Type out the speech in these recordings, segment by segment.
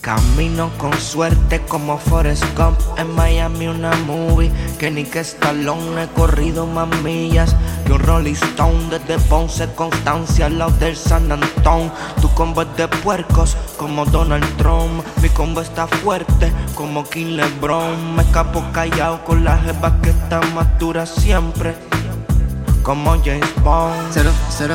Camino con suerte como Forrest Gump En Miami una movie Que ni que Stallone he corrido más millas. Que un Rolling Stone desde Ponce, Constancia al lado del San Antón. Tu combo es de puercos como Donald Trump. Mi combo está fuerte como King LeBron. Me escapo callado con la jeva que está más siempre Como James Bond.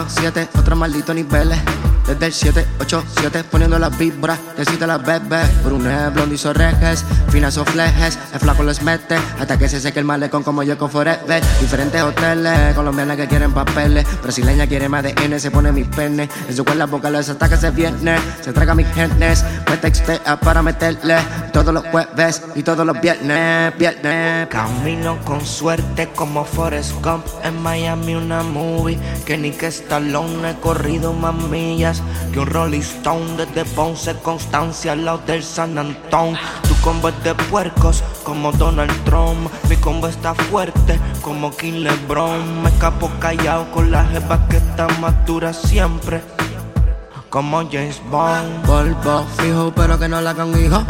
007, otro maldito niveles desde el 787 poniendo las vibras, necesita las bebés. Brune, blondizo rejes, finas o flejes. El flaco les mete hasta que se seque el malecón como yo con Forever. Diferentes hoteles, colombianas que quieren papeles. Brasileña quiere más de N, se pone mis penes. En su cuerda boca los ataca ese viernes. Se traga mis genes, me textea para meterle. Todos los jueves y todos los viernes, viernes. Camino con suerte como Forrest Gump en Miami una movie que ni que Stallone he corrido que un Rolling Stone desde Ponce, Constancia al lado del San Antón. Tu combo es de puercos como Donald Trump. Mi combo está fuerte como King LeBron. Me escapo callado con la jeva que está más siempre. Como James Bond. Volvo fijo, pero que no la hagan hijo.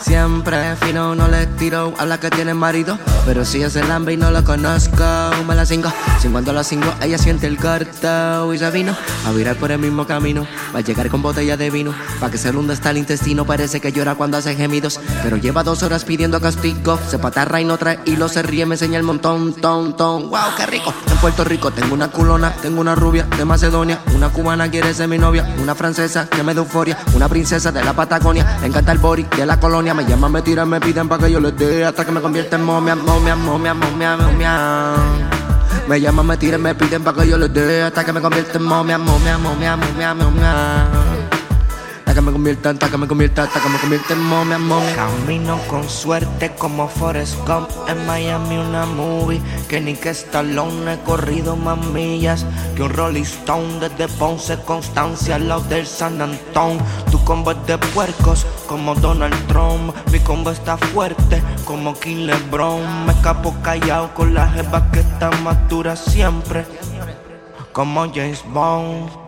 Siempre fino, no le tiro a la que tiene marido. Pero si es el hambre y no lo conozco, me la cingo. Si cuando la cingo, ella siente el corto y ya vino a virar por el mismo camino. Va a llegar con botella de vino, pa' que se hunda hasta el intestino. Parece que llora cuando hace gemidos. Pero lleva dos horas pidiendo castigo. Se patarra y no trae hilo, se ríe, me enseña el montón, ton, ton. Wow, qué rico. En Puerto Rico tengo una culona, tengo una rubia de Macedonia. Una cubana quiere ser mi novia, una francesa que me da euforia. Una princesa de la Patagonia, me encanta el body de la colonia. Me llaman, me tiran, me piden pa' que yo les dé hasta que me convierta en momia, momia, momia, momia, momia. Me llaman, me tiran, me piden pa' que yo les dé hasta que me convierta en momia, momia, momia, momia, momia. Me convierta, hasta que me convierta, hasta que me convierta en momia, momia. Camino con suerte como Forrest Gump en Miami una movie que ni que Stallone he corrido más millas que un Rolling Stone desde Ponce, Constancia al lado del San Antón. Tu combo es de puercos como Donald Trump. Mi combo está fuerte como King LeBron. Me escapo callado con la jeva que está más siempre como James Bond.